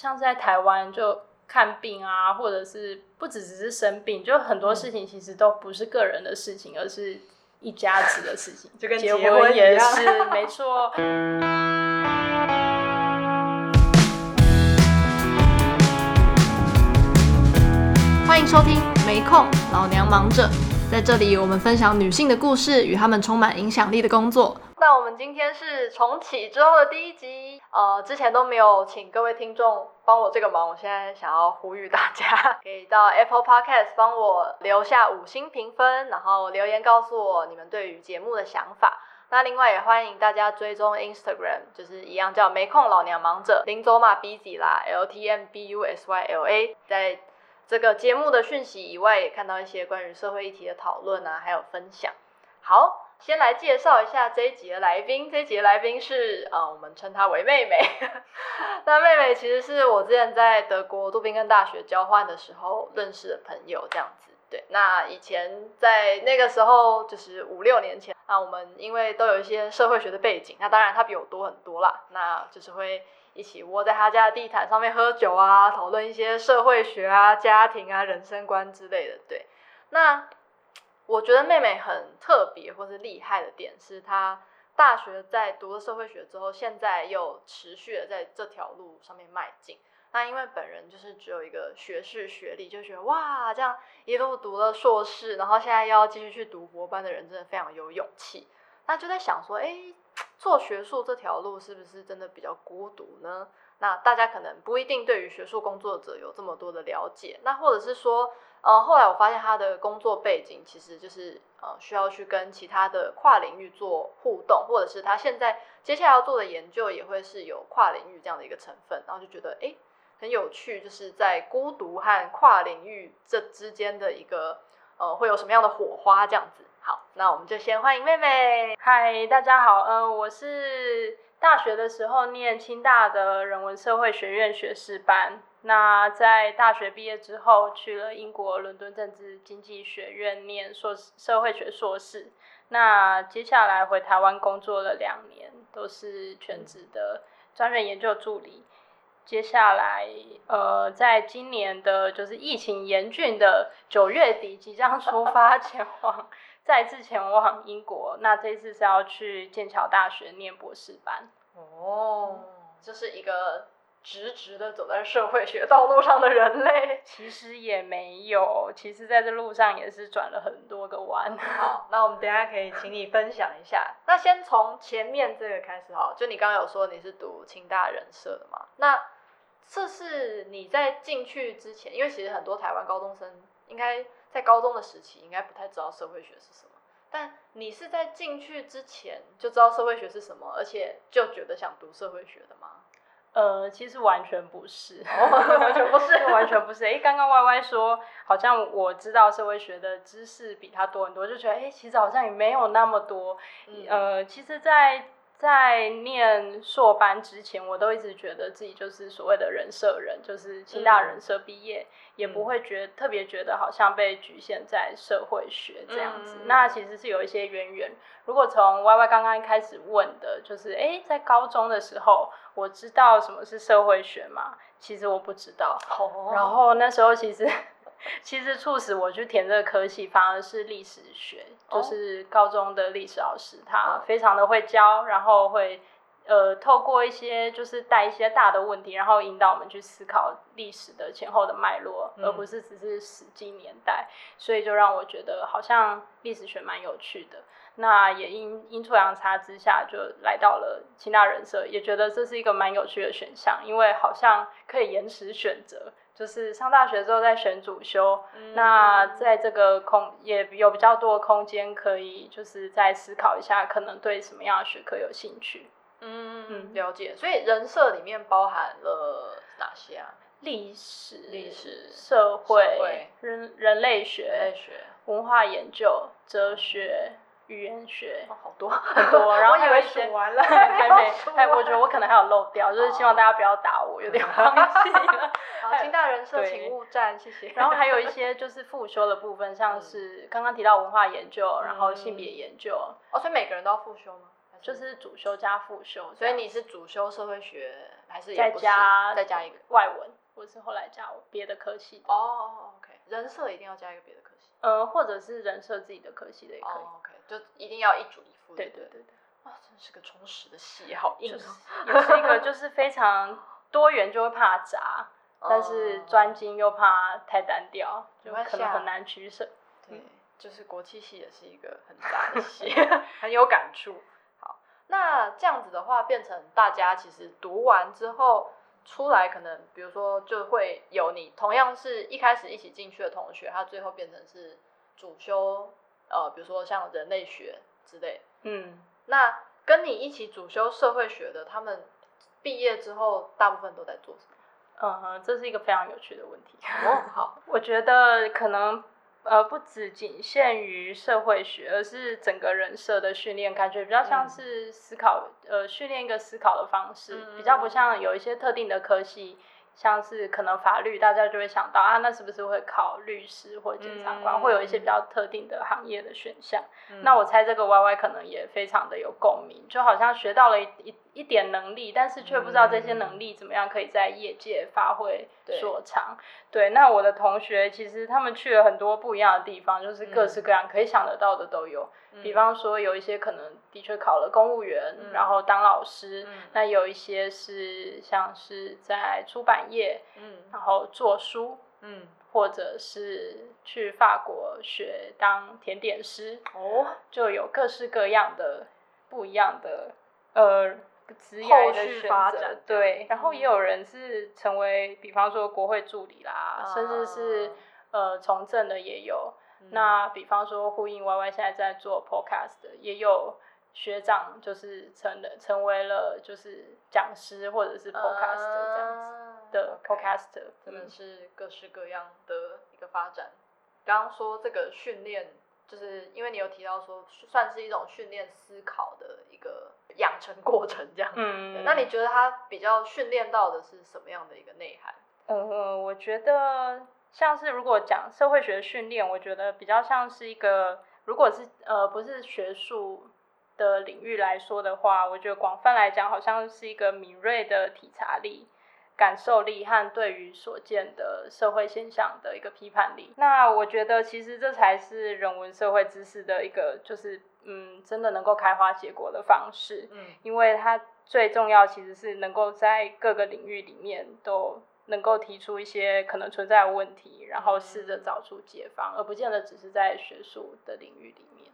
像在台湾就看病啊，或者是不只只是生病，就很多事情其实都不是个人的事情，而是一家子的事情，就跟结婚也是没错。欢迎收听《没空，老娘忙着》。在这里，我们分享女性的故事与她们充满影响力的工作。那我们今天是重启之后的第一集，呃，之前都没有请各位听众帮我这个忙，我现在想要呼吁大家，可以到 Apple Podcast 帮我留下五星评分，然后留言告诉我你们对于节目的想法。那另外也欢迎大家追踪 Instagram，就是一样叫没空老娘忙着，林走马 busy 啦，L T M B U S Y L A，在这个节目的讯息以外，也看到一些关于社会议题的讨论啊，还有分享。好。先来介绍一下这一集的来宾，这一集的来宾是呃，我们称她为妹妹。那妹妹其实是我之前在德国杜宾根大学交换的时候认识的朋友，这样子。对，那以前在那个时候，就是五六年前，那我们因为都有一些社会学的背景，那当然她比我多很多啦，那就是会一起窝在他家的地毯上面喝酒啊，讨论一些社会学啊、家庭啊、人生观之类的。对，那。我觉得妹妹很特别或是厉害的点是，她大学在读了社会学之后，现在又持续的在这条路上面迈进。那因为本人就是只有一个学士学历，就觉得哇，这样一路读了硕士，然后现在又要继续去读博班的人，真的非常有勇气。那就在想说，哎，做学术这条路是不是真的比较孤独呢？那大家可能不一定对于学术工作者有这么多的了解，那或者是说，呃，后来我发现他的工作背景其实就是呃需要去跟其他的跨领域做互动，或者是他现在接下来要做的研究也会是有跨领域这样的一个成分，然后就觉得诶很有趣，就是在孤独和跨领域这之间的一个呃会有什么样的火花这样子。好，那我们就先欢迎妹妹。嗨，大家好，嗯、我是。大学的时候念清大的人文社会学院学士班，那在大学毕业之后去了英国伦敦政治经济学院念硕士社会学硕士，那接下来回台湾工作了两年，都是全职的专任研究助理。接下来呃，在今年的就是疫情严峻的九月底，即将出发前往。再次前往英国，那这次是要去剑桥大学念博士班哦，这是一个直直的走在社会学道路上的人类。其实也没有，其实在这路上也是转了很多个弯。好，那我们等一下可以请你分享一下。那先从前面这个开始哈，就你刚刚有说你是读清大人社的嘛？那这是你在进去之前，因为其实很多台湾高中生应该。在高中的时期，应该不太知道社会学是什么，但你是在进去之前就知道社会学是什么，而且就觉得想读社会学的吗？呃，其实完全不是，完全不是，完全不是。哎，刚刚 Y Y 说，好像我知道社会学的知识比他多很多，就觉得哎，其实好像也没有那么多。嗯、呃，其实，在在念硕班之前，我都一直觉得自己就是所谓的人社人，就是清大人社毕业，嗯、也不会觉得特别觉得好像被局限在社会学这样子。嗯、那其实是有一些渊源。如果从 Y Y 刚刚一开始问的，就是哎，在高中的时候，我知道什么是社会学吗？其实我不知道。Oh. 然后那时候其实。其实促使我去填这个科系，反而是历史学，就是高中的历史老师，他非常的会教，然后会呃透过一些就是带一些大的问题，然后引导我们去思考历史的前后的脉络，而不是只是史记年代，所以就让我觉得好像历史学蛮有趣的。那也因阴错阳差之下，就来到了清大人社，也觉得这是一个蛮有趣的选项，因为好像可以延迟选择。就是上大学之后再选主修，嗯、那在这个空也有比较多的空间，可以就是再思考一下，可能对什么样的学科有兴趣。嗯嗯，了解。所以人设里面包含了哪些啊？历史、历史、社会、社会人人类学、人类学、文化研究、哲学。语言学、哦、好多很多，然后还有一些完了还没，哎，我觉得我可能还有漏掉，就是希望大家不要打我，有点忘记了。好，清大人设请勿站，谢谢。然后还有一些就是复修的部分，像是刚刚提到文化研究，然后性别研究。哦，所以每个人都要复修吗？就是主修加副修，所以你是主修社会学还是再加再加一个外文，或是后来加别的科系的。哦，OK，人设一定要加一个别的科系。呃，或者是人设自己的科系的也可以。哦，OK，就一定要一主一副。对对对对。哇，真是个充实的系，好硬。也是一个就是非常多元，就会怕杂，但是专精又怕太单调，就可能很难取舍。对，就是国际系也是一个很大的系，很有感触。好，那这样子的话，变成大家其实读完之后出来，可能比如说就会有你同样是一开始一起进去的同学，他最后变成是主修呃，比如说像人类学之类。嗯，那跟你一起主修社会学的，他们毕业之后大部分都在做什么？嗯哼，这是一个非常有趣的问题。哦，好，我觉得可能。呃，不只仅限于社会学，而是整个人设的训练，感觉比较像是思考，嗯、呃，训练一个思考的方式，嗯、比较不像有一些特定的科系。像是可能法律，大家就会想到啊，那是不是会考律师或检察官，嗯、会有一些比较特定的行业的选项？嗯、那我猜这个 Y Y 可能也非常的有共鸣，就好像学到了一一一点能力，但是却不知道这些能力怎么样可以在业界发挥所长。对，对，那我的同学其实他们去了很多不一样的地方，就是各式各样可以想得到的都有。嗯、比方说有一些可能的确考了公务员，嗯、然后当老师，嗯、那有一些是像是在出版业，嗯，然后做书，嗯，或者是去法国学当甜点师，哦，就有各式各样的不一样的呃职业的选择，对，然后也有人是成为，比方说国会助理啦，嗯、甚至是呃从政的也有。那比方说，呼应 Y Y 现在在做 podcast 的，也有学长就是成了成为了就是讲师或者是 podcast 这样子的 podcaster，真的是各式各样的一个发展。刚刚说这个训练，就是因为你有提到说，算是一种训练思考的一个养成过程这样。嗯，那你觉得他比较训练到的是什么样的一个内涵？呃，我觉得。像是如果讲社会学训练，我觉得比较像是一个，如果是呃不是学术的领域来说的话，我觉得广泛来讲，好像是一个敏锐的体察力、感受力和对于所见的社会现象的一个批判力。那我觉得其实这才是人文社会知识的一个，就是嗯，真的能够开花结果的方式。嗯，因为它最重要其实是能够在各个领域里面都。能够提出一些可能存在的问题，然后试着找出解方，嗯、而不见得只是在学术的领域里面。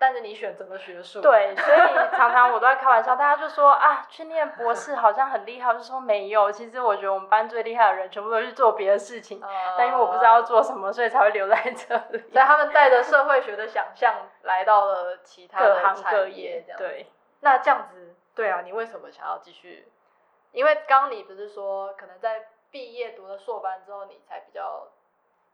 但是你选择了学术，对，所以常常我都在开玩笑，大家就说啊，去念博士好像很厉害，我就说没有。其实我觉得我们班最厉害的人全部都去做别的事情，呃、但因为我不知道要做什么，所以才会留在这里。所以他们带着社会学的想象来到了其他的各行各业，这样对。那这样子，对啊，你为什么想要继续？因为刚刚你不是说可能在。毕业读了硕班之后，你才比较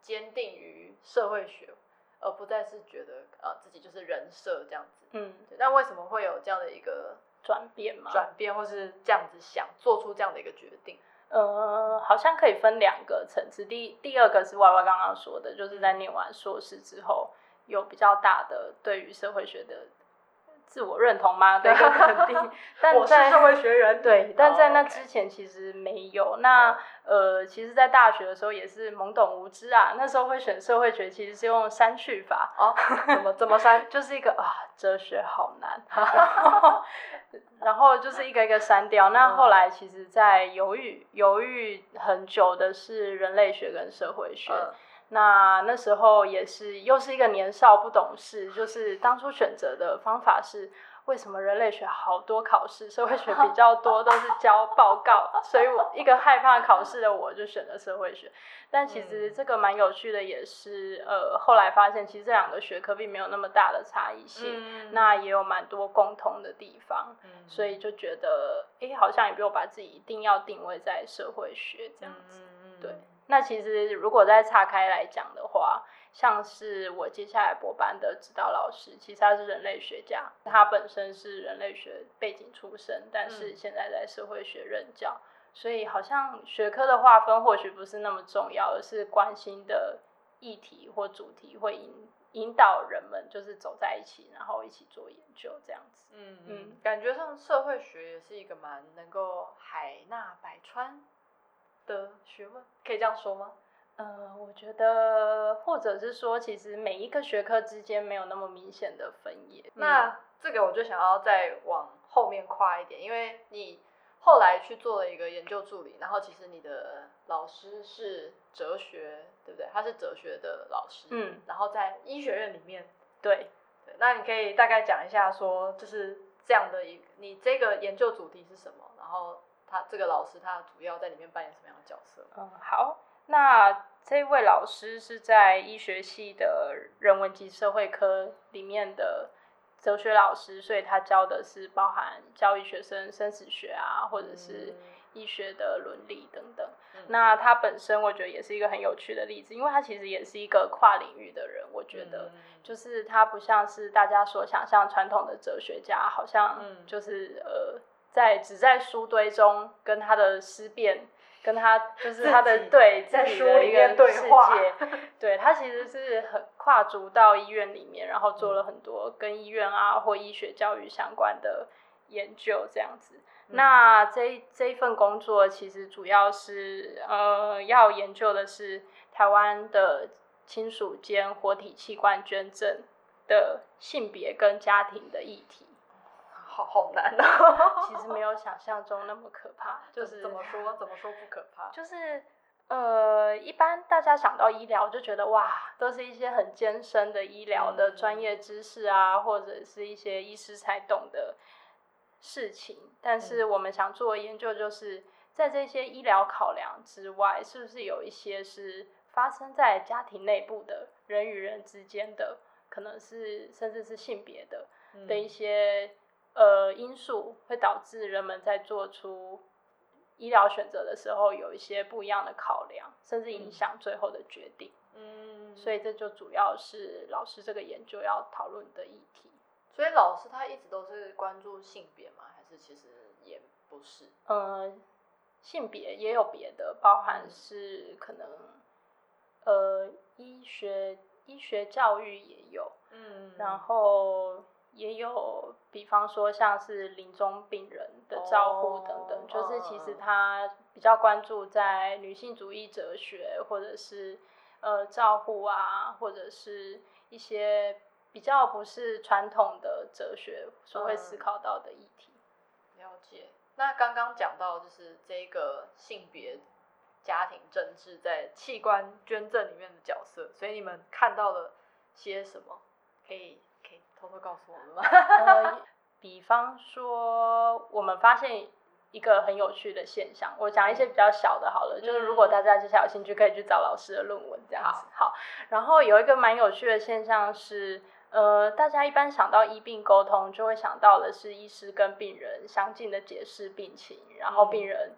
坚定于社会学，而不再是觉得呃自己就是人设这样子。嗯，那为什么会有这样的一个转变吗？转变或是这样子想做出这样的一个决定？呃，好像可以分两个层次。第第二个是 Y Y 刚刚说的，就是在念完硕士之后，有比较大的对于社会学的。自我认同吗？对，肯定。但在我是社会学人。对，但在那之前其实没有。Oh. 那呃，其实，在大学的时候也是懵懂无知啊。那时候会选社会学，其实是用删去法。哦，oh, 怎么怎么删？就是一个啊，哲学好难。然后就是一个一个删掉。那后来其实，在犹豫犹豫很久的是人类学跟社会学。Uh. 那那时候也是又是一个年少不懂事，就是当初选择的方法是为什么人类学好多考试，社会学比较多都是交报告，所以我一个害怕考试的我就选了社会学。但其实这个蛮有趣的，也是呃后来发现其实这两个学科并没有那么大的差异性，嗯、那也有蛮多共通的地方，嗯、所以就觉得哎好像也不用把自己一定要定位在社会学这样子。那其实如果再岔开来讲的话，像是我接下来博班的指导老师，其实他是人类学家，他本身是人类学背景出身，但是现在在社会学任教，嗯、所以好像学科的划分或许不是那么重要，而是关心的议题或主题会引引导人们就是走在一起，然后一起做研究这样子。嗯嗯，感觉上社会学也是一个蛮能够海纳百川的学问，可以这样说吗？呃，我觉得，或者是说，其实每一个学科之间没有那么明显的分野。嗯、那这个我就想要再往后面跨一点，因为你后来去做了一个研究助理，然后其实你的老师是哲学，对不对？他是哲学的老师。嗯。然后在医学院里面。对。对。那你可以大概讲一下，说就是这样的一，你这个研究主题是什么？然后他这个老师他主要在里面扮演什么样的角色？嗯，好。那这位老师是在医学系的人文及社会科里面的哲学老师，所以他教的是包含教育学生生死学啊，或者是医学的伦理等等。嗯、那他本身我觉得也是一个很有趣的例子，因为他其实也是一个跨领域的人。我觉得就是他不像是大家所想象传统的哲学家，好像就是呃在只在书堆中跟他的思辨。跟他就是他的己对自己的一个世界，对，他其实是很跨足到医院里面，然后做了很多跟医院啊或医学教育相关的研究这样子。嗯、那这这一份工作其实主要是呃要研究的是台湾的亲属间活体器官捐赠的性别跟家庭的议题。好好难哦，其实没有想象中那么可怕。就是怎么说怎么说不可怕？就是呃，一般大家想到医疗就觉得哇，都是一些很艰深的医疗的专业知识啊，嗯、或者是一些医师才懂的事情。但是我们想做的研究，就是在这些医疗考量之外，是不是有一些是发生在家庭内部的人与人之间的，可能是甚至是性别的、嗯、的一些。呃，因素会导致人们在做出医疗选择的时候有一些不一样的考量，甚至影响最后的决定。嗯，所以这就主要是老师这个研究要讨论的议题。所以老师他一直都是关注性别吗？还是其实也不是？呃，性别也有别的，包含是可能呃医学医学教育也有。嗯，然后。也有，比方说像是临终病人的照护等等，oh, 就是其实他比较关注在女性主义哲学，或者是呃照护啊，或者是一些比较不是传统的哲学所会思考到的议题。嗯，了解。那刚刚讲到就是这个性别家庭政治在器官捐赠里面的角色，所以你们看到了些什么？可以。偷偷告诉我们吗？呃，比方说，我们发现一个很有趣的现象。我讲一些比较小的，好了，嗯、就是如果大家接下来有兴趣，可以去找老师的论文这样子。好，好，然后有一个蛮有趣的现象是，呃，大家一般想到医病沟通，就会想到的是医师跟病人详尽的解释病情，然后病人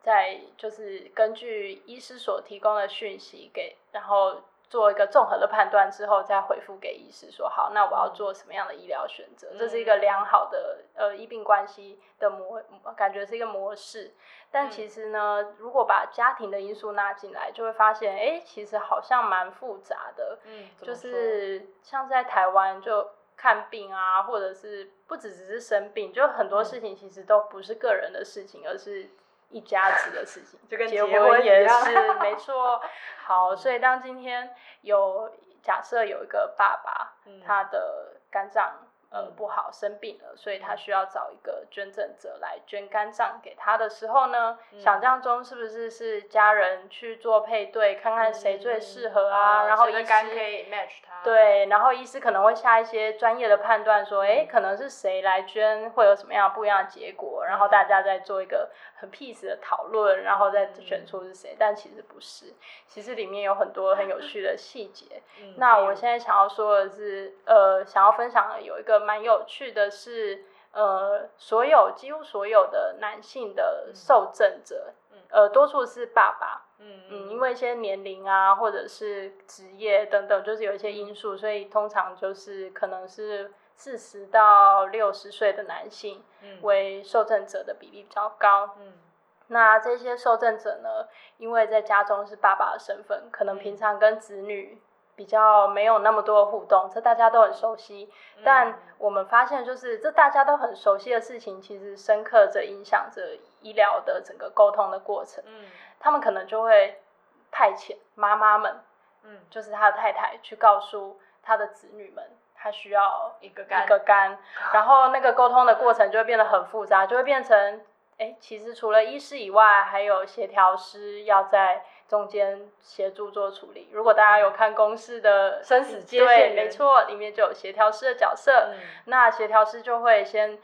在就是根据医师所提供的讯息给，然后。做一个综合的判断之后，再回复给医师说好，那我要做什么样的医疗选择？嗯、这是一个良好的呃医病关系的模，感觉是一个模式。但其实呢，嗯、如果把家庭的因素拉进来，就会发现，哎、欸，其实好像蛮复杂的。嗯，就是像在台湾就看病啊，或者是不只只是生病，就很多事情其实都不是个人的事情，而是。一家子的事情，就跟结婚也是没错。好，所以当今天有假设有一个爸爸，嗯、他的肝脏。呃，不好，生病了，所以他需要找一个捐赠者来捐肝脏给他的时候呢，嗯、想象中是不是是家人去做配对，看看谁最适合啊？嗯、然后医师可以 match 他。对，然后医师可能会下一些专业的判断，说，哎、嗯，可能是谁来捐会有什么样不一样的结果？然后大家再做一个很 peace 的讨论，然后再选出是谁。嗯、但其实不是，其实里面有很多很有趣的细节。嗯、那我现在想要说的是，呃，想要分享的有一个。蛮有趣的是，呃，所有几乎所有的男性的受赠者，嗯、呃，多数是爸爸，嗯。嗯，因为一些年龄啊，或者是职业等等，就是有一些因素，所以通常就是可能是四十到六十岁的男性为受赠者的比例比较高，嗯，那这些受赠者呢，因为在家中是爸爸的身份，可能平常跟子女。比较没有那么多的互动，这大家都很熟悉。嗯、但我们发现，就是这大家都很熟悉的事情，其实深刻着影响着医疗的整个沟通的过程。嗯，他们可能就会派遣妈妈们，嗯，就是他的太太去告诉他的子女们，他需要一个肝，一个肝，然后那个沟通的过程就会变得很复杂，就会变成，哎，其实除了医师以外，还有协调师要在。中间协助做处理。如果大家有看公视的生死接线，对，没错，里面就有协调师的角色。嗯、那协调师就会先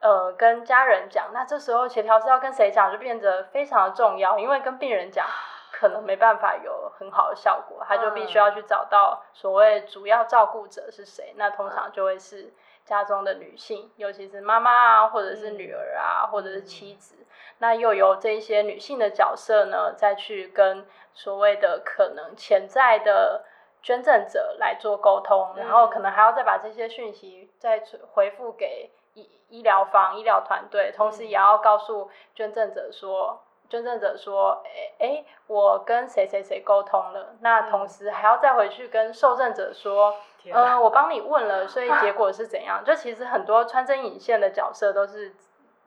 呃跟家人讲，那这时候协调师要跟谁讲，就变得非常的重要，因为跟病人讲可能没办法有很好的效果，他就必须要去找到所谓主要照顾者是谁。那通常就会是家中的女性，尤其是妈妈啊，或者是女儿啊，嗯、或者是妻子。那又由这些女性的角色呢，再去跟所谓的可能潜在的捐赠者来做沟通，然后可能还要再把这些讯息再回复给医医疗方、医疗团队，同时也要告诉捐赠者说，捐赠者说，哎哎，我跟谁谁谁沟通了，那同时还要再回去跟受赠者说，嗯、呃，我帮你问了，所以结果是怎样？就其实很多穿针引线的角色都是。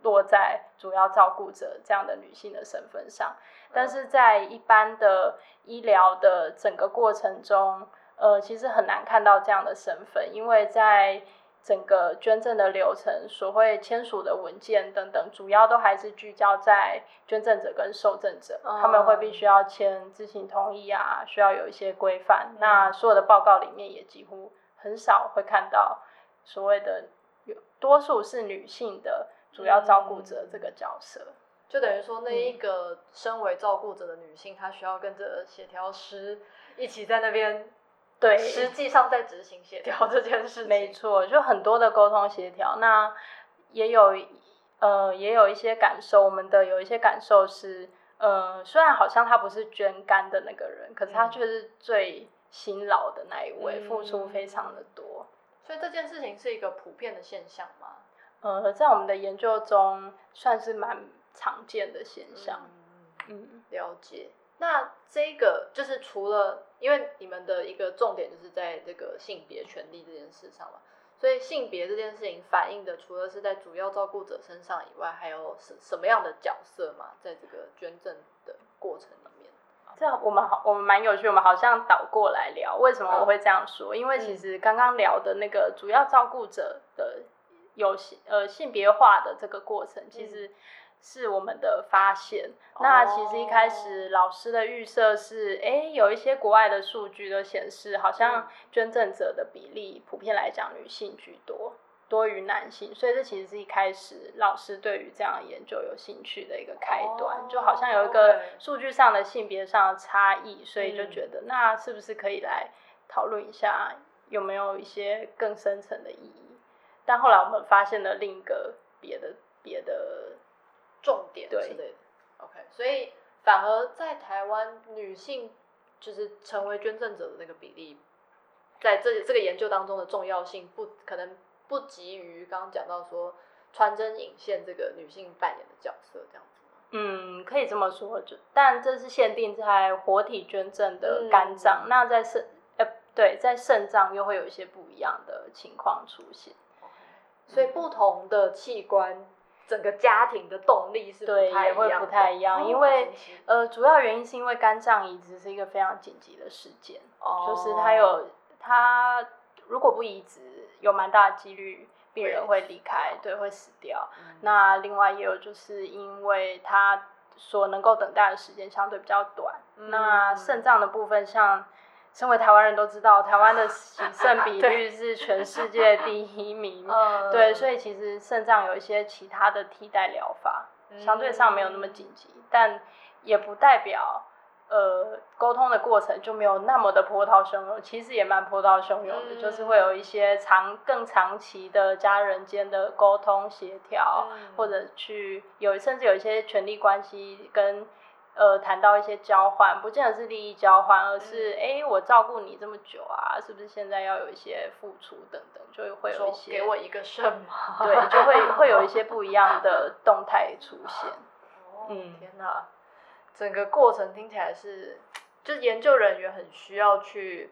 落在主要照顾者这样的女性的身份上，但是在一般的医疗的整个过程中，呃，其实很难看到这样的身份，因为在整个捐赠的流程所会签署的文件等等，主要都还是聚焦在捐赠者跟受赠者，他们会必须要签知情同意啊，需要有一些规范。那所有的报告里面也几乎很少会看到所谓的有多数是女性的。主要照顾者这个角色，嗯、就等于说，那一个身为照顾者的女性，嗯、她需要跟着协调师一起在那边，对，实际上在执行协调这件事情。没错，就很多的沟通协调。那也有呃，也有一些感受，我们的有一些感受是，呃，虽然好像他不是捐肝的那个人，可是他却是最辛劳的那一位，嗯、付出非常的多。所以这件事情是一个普遍的现象吗？呃，在我们的研究中，算是蛮常见的现象。嗯，嗯，了解。那这个就是除了，因为你们的一个重点就是在这个性别权利这件事上嘛，所以性别这件事情反映的，除了是在主要照顾者身上以外，还有什什么样的角色嘛？在这个捐赠的过程里面，这样我们好，我们蛮有趣，我们好像倒过来聊，为什么我会这样说？嗯、因为其实刚刚聊的那个主要照顾者的。有性呃性别化的这个过程，其实是我们的发现。嗯、那其实一开始老师的预设是，哎、欸，有一些国外的数据都显示，好像捐赠者的比例普遍来讲女性居多，多于男性。所以这其实是一开始老师对于这样的研究有兴趣的一个开端，哦、就好像有一个数据上的性别上的差异，所以就觉得那是不是可以来讨论一下，有没有一些更深层的意义？但后来我们发现了另一个别的别的重点之类的，OK，所以反而在台湾女性就是成为捐赠者的那个比例，在这这个研究当中的重要性不可能不及于刚刚讲到说穿针引线这个女性扮演的角色这样子？嗯，可以这么说，就但这是限定在活体捐赠的肝脏，嗯、那在肾呃对，在肾脏又会有一些不一样的情况出现。所以不同的器官，整个家庭的动力是不太一样的。对，也会不太一样，因为呃，主要原因是因为肝脏移植是一个非常紧急的事件，哦、就是它有它如果不移植，有蛮大的几率病人会离开，对，会死掉。嗯、那另外也有就是因为它所能够等待的时间相对比较短，嗯、那肾脏的部分像。身为台湾人都知道，台湾的洗 肾比率是全世界 第一名。对，对，所以其实肾脏有一些其他的替代疗法，相对上没有那么紧急，嗯、但也不代表呃沟通的过程就没有那么的波涛汹涌。其实也蛮波涛汹涌的，嗯、就是会有一些长更长期的家人间的沟通协调，嗯、或者去有甚至有一些权力关系跟。呃，谈到一些交换，不见得是利益交换，而是哎、嗯，我照顾你这么久啊，是不是现在要有一些付出等等，就会有一些给我一个什么，对，就会会有一些不一样的动态出现。哦，嗯、天哪，整个过程听起来是，就是研究人员很需要去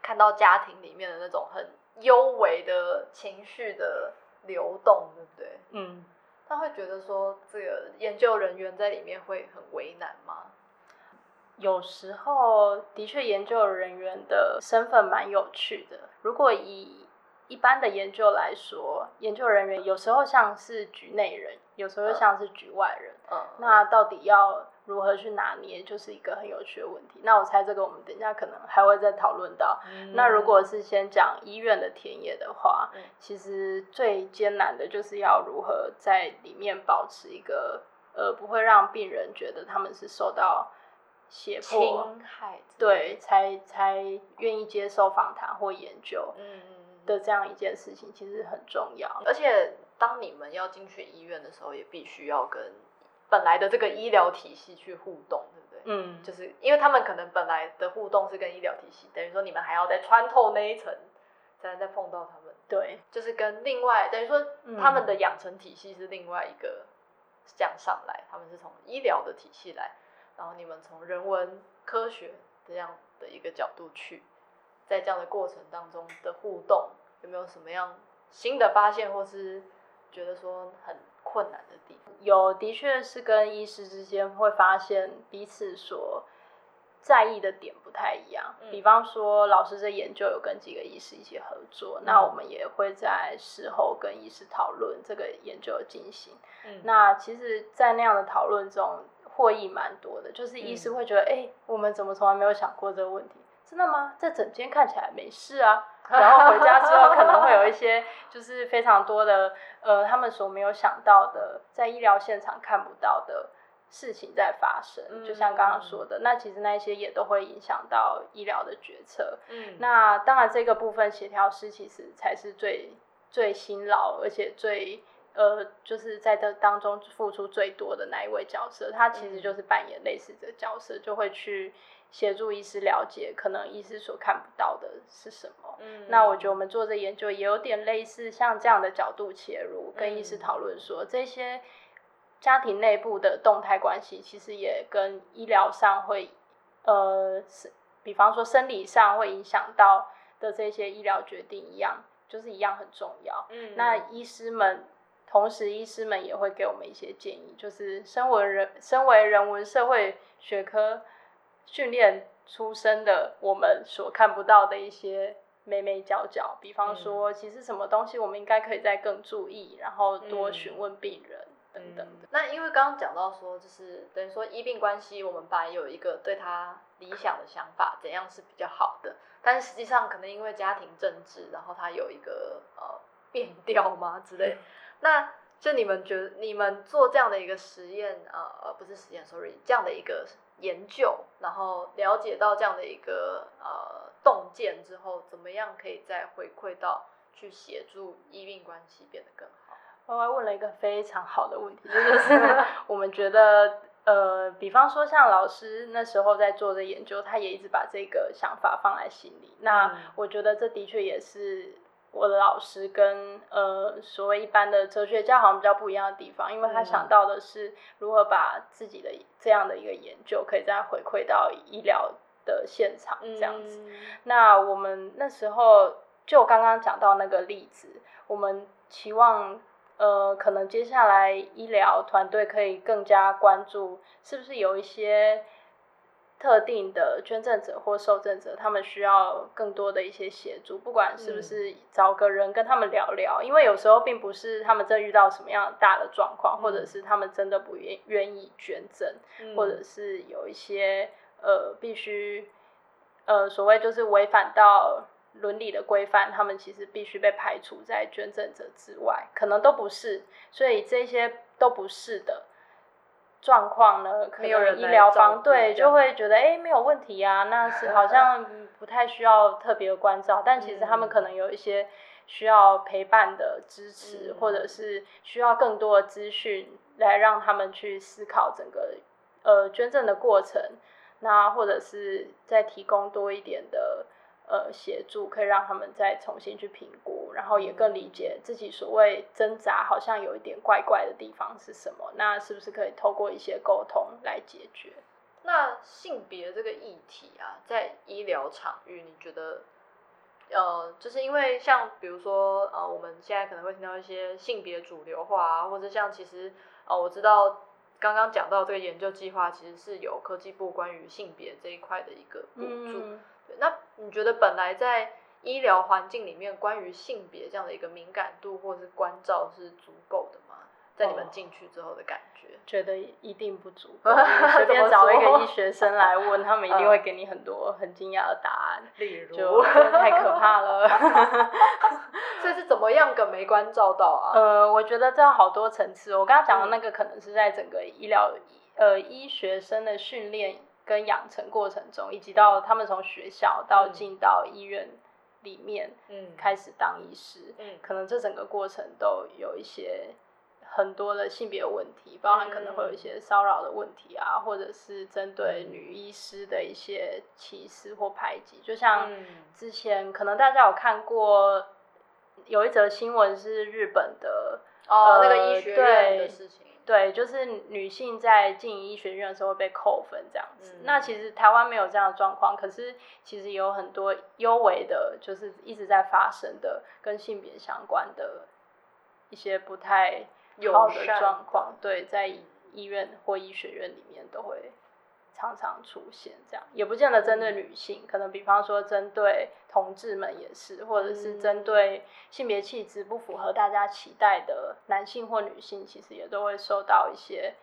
看到家庭里面的那种很幽微的情绪的流动，对不对？嗯。他会觉得说，这个研究人员在里面会很为难吗？有时候，的确，研究人员的身份蛮有趣的。如果以一般的研究来说，研究人员有时候像是局内人，有时候像是局外人。嗯。那到底要如何去拿捏，就是一个很有趣的问题。那我猜这个我们等一下可能还会再讨论到。嗯。那如果是先讲医院的田野的话，嗯，其实最艰难的就是要如何在里面保持一个呃，不会让病人觉得他们是受到。胁迫、侵害，对，才才愿意接受访谈或研究，嗯的这样一件事情，其实很重要。而且，当你们要进去医院的时候，也必须要跟本来的这个医疗体系去互动，对不对？嗯，就是因为他们可能本来的互动是跟医疗体系，等于说你们还要再穿透那一层，才能再碰到他们。对，就是跟另外等于说他们的养成体系是另外一个这样上来，他们是从医疗的体系来。然后你们从人文科学这样的一个角度去，在这样的过程当中的互动，有没有什么样新的发现，或是觉得说很困难的地方？有，的确是跟医师之间会发现彼此所在意的点不太一样。嗯、比方说，老师这研究有跟几个医师一起合作，嗯、那我们也会在事后跟医师讨论这个研究的进行。嗯、那其实，在那样的讨论中。获益蛮多的，就是医师会觉得，哎、我们怎么从来没有想过这个问题？真的吗？这整间看起来没事啊，然后回家之后可能会有一 些，就是非常多的，呃，他们所没有想到的，在医疗现场看不到的事情在发生。嗯、就像刚刚说的，那其实那些也都会影响到医疗的决策。嗯，那当然这个部分协调师其实才是最最辛劳，而且最。呃，就是在这当中付出最多的那一位角色，他其实就是扮演类似的角色，嗯、就会去协助医师了解可能医师所看不到的是什么。嗯，那我觉得我们做这研究也有点类似，像这样的角度切入，跟医师讨论说，嗯、这些家庭内部的动态关系，其实也跟医疗上会，呃，是比方说生理上会影响到的这些医疗决定一样，就是一样很重要。嗯，那医师们。同时，医师们也会给我们一些建议，就是身为人，身为人文社会学科训练出身的我们所看不到的一些眉眉角角，比方说，其实什么东西我们应该可以再更注意，然后多询问病人、嗯、等等的。那因为刚刚讲到说，就是等于说医病关系，我们本来有一个对他理想的想法，怎样是比较好的，但是实际上可能因为家庭政治，然后他有一个呃变调吗之类。那就你们觉得，你们做这样的一个实验，呃，不是实验，sorry，这样的一个研究，然后了解到这样的一个呃洞见之后，怎么样可以再回馈到去协助医病关系变得更好？歪歪问了一个非常好的问题，就是 我们觉得，呃，比方说像老师那时候在做的研究，他也一直把这个想法放在心里。那我觉得这的确也是。我的老师跟呃所谓一般的哲学家好像比较不一样的地方，因为他想到的是如何把自己的这样的一个研究可以再回馈到医疗的现场这样子。嗯、那我们那时候就刚刚讲到那个例子，我们期望呃可能接下来医疗团队可以更加关注是不是有一些。特定的捐赠者或受赠者，他们需要更多的一些协助，不管是不是找个人跟他们聊聊，嗯、因为有时候并不是他们真遇到什么样大的状况，嗯、或者是他们真的不愿愿意捐赠，嗯、或者是有一些呃必须呃所谓就是违反到伦理的规范，他们其实必须被排除在捐赠者之外，可能都不是，所以这些都不是的。状况呢？可能医疗方对就会觉得哎、欸，没有问题啊，那 是好像不太需要特别的关照，但其实他们可能有一些需要陪伴的支持，嗯、或者是需要更多的资讯来让他们去思考整个呃捐赠的过程，那或者是再提供多一点的。呃，协助可以让他们再重新去评估，然后也更理解自己所谓挣扎，好像有一点怪怪的地方是什么？那是不是可以透过一些沟通来解决？那性别这个议题啊，在医疗场域，你觉得呃，就是因为像比如说呃，我们现在可能会听到一些性别主流化啊，或者像其实呃，我知道刚刚讲到这个研究计划，其实是有科技部关于性别这一块的一个补助。嗯、对，那你觉得本来在医疗环境里面，关于性别这样的一个敏感度或者是关照是足够的吗？在你们进去之后的感觉，哦、觉得一定不足够。随便找一个医学生来问，他们一定会给你很多很惊讶的答案。例如，就太可怕了。这是怎么样个没关照到啊？呃，我觉得这样好多层次。我刚刚讲的那个，可能是在整个医疗呃医学生的训练跟养成过程中，以及到他们从学校到进到医院里面，嗯，开始当医师，嗯，可能这整个过程都有一些。很多的性别问题，包含可能会有一些骚扰的问题啊，嗯、或者是针对女医师的一些歧视或排挤。就像之前可能大家有看过，有一则新闻是日本的哦，呃、那个医学院的事情。对，就是女性在进医学院的时候会被扣分这样子。嗯、那其实台湾没有这样的状况，可是其实有很多幽微的，就是一直在发生的跟性别相关的一些不太。好的状况，对，在医院或医学院里面都会常常出现，这样也不见得针对女性，嗯、可能比方说针对同志们也是，或者是针对性别气质不符合大家期待的男性或女性，其实也都会受到一些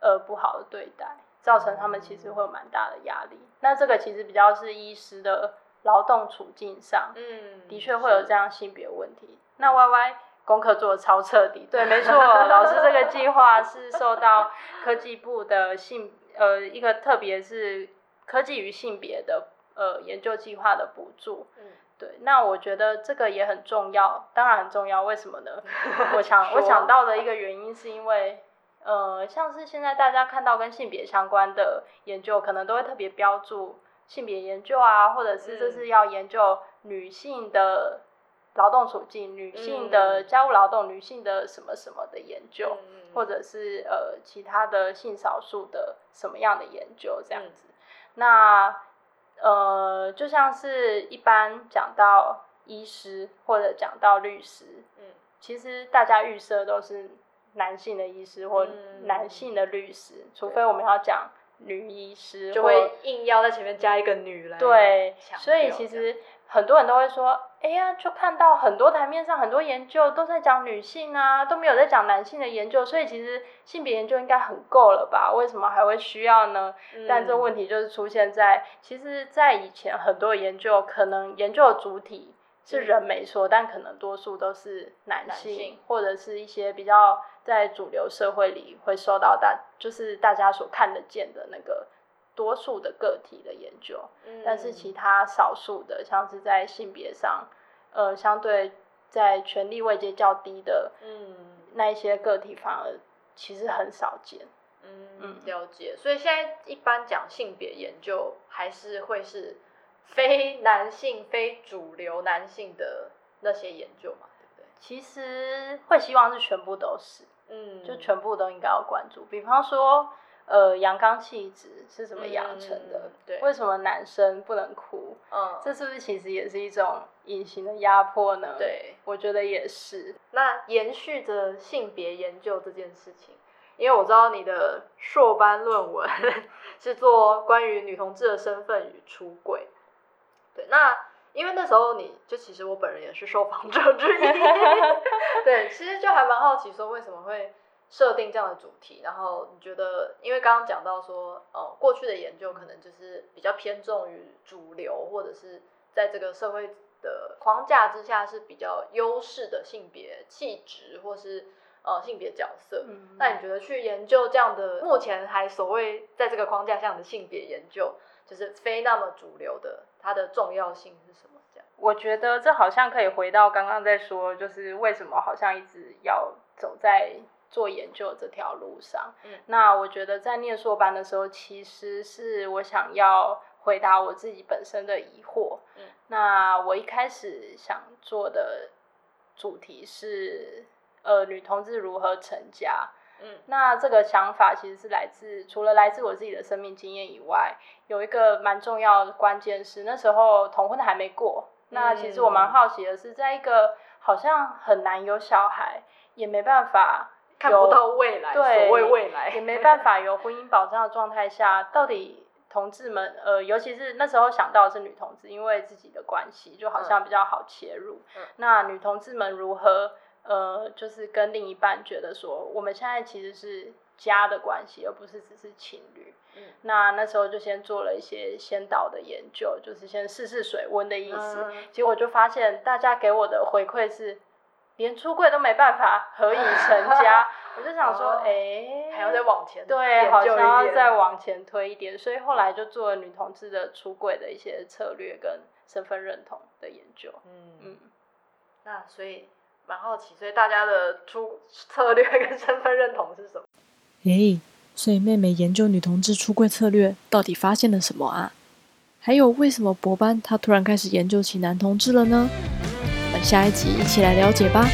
呃不好的对待，造成他们其实会有蛮大的压力。嗯、那这个其实比较是医师的劳动处境上，嗯，的确会有这样性别问题。那 Y Y。功课做的超彻底，对，没错，老师这个计划是受到科技部的性呃一个特别是科技与性别的呃研究计划的补助，嗯，对，那我觉得这个也很重要，当然很重要，为什么呢？我想我想到的一个原因是因为呃像是现在大家看到跟性别相关的研究，可能都会特别标注性别研究啊，或者是这是要研究女性的。劳动处境，女性的家务劳动，嗯、女性的什么什么的研究，嗯、或者是呃其他的性少数的什么样的研究这样子。嗯、那呃就像是一般讲到医师或者讲到律师，嗯，其实大家预设都是男性的医师或男性的律师，嗯、除非我们要讲女医师，就会硬要在前面加一个女来。对，所以其实很多人都会说。哎呀，就看到很多台面上很多研究都在讲女性啊，都没有在讲男性的研究，所以其实性别研究应该很够了吧？为什么还会需要呢？嗯、但这问题就是出现在，其实，在以前很多研究可能研究的主体是人没错，嗯、但可能多数都是男性，男性或者是一些比较在主流社会里会受到大，就是大家所看得见的那个。多数的个体的研究，嗯、但是其他少数的，像是在性别上，呃，相对在权力位阶较低的，嗯，那一些个体反而其实很少见。嗯，嗯了解。所以现在一般讲性别研究，还是会是非男性、非主流男性的那些研究嘛，对不对？其实会希望是全部都是，嗯，就全部都应该要关注。比方说。呃，阳刚气质是怎么养成的？嗯、对，为什么男生不能哭？嗯，这是不是其实也是一种隐形的压迫呢？对，我觉得也是。那延续着性别研究这件事情，因为我知道你的硕班论文 是做关于女同志的身份与出轨。对，那因为那时候你就其实我本人也是受访者之一。对，其实就还蛮好奇说为什么会。设定这样的主题，然后你觉得，因为刚刚讲到说，呃，过去的研究可能就是比较偏重于主流，或者是在这个社会的框架之下是比较优势的性别气质，或是呃性别角色。嗯，那你觉得去研究这样的目前还所谓在这个框架下的性别研究，就是非那么主流的，它的重要性是什么？这样，我觉得这好像可以回到刚刚在说，就是为什么好像一直要走在。做研究这条路上，嗯，那我觉得在念硕班的时候，其实是我想要回答我自己本身的疑惑。嗯，那我一开始想做的主题是，呃，女同志如何成家。嗯，那这个想法其实是来自除了来自我自己的生命经验以外，有一个蛮重要的关键是那时候同婚还没过。那其实我蛮好奇的是，在一个好像很难有小孩，也没办法看不到未来，所谓未来也没办法有婚姻保障的状态下，到底同志们，呃，尤其是那时候想到的是女同志，因为自己的关系，就好像比较好切入。嗯、那女同志们如何，呃，就是跟另一半觉得说，我们现在其实是家的关系，而不是只是情侣。嗯、那那时候就先做了一些先导的研究，就是先试试水温的意思。嗯、结果就发现，大家给我的回馈是，连出柜都没办法，何以成家？我就想说，哎、欸，还要再往前，对，好像要再往前推一点。所以后来就做了女同志的出柜的一些策略跟身份认同的研究。嗯嗯，那所以蛮好奇，所以大家的出 策略跟身份认同是什么？诶所以妹妹研究女同志出柜策略，到底发现了什么啊？还有为什么博班她突然开始研究起男同志了呢？下一集一起来了解吧。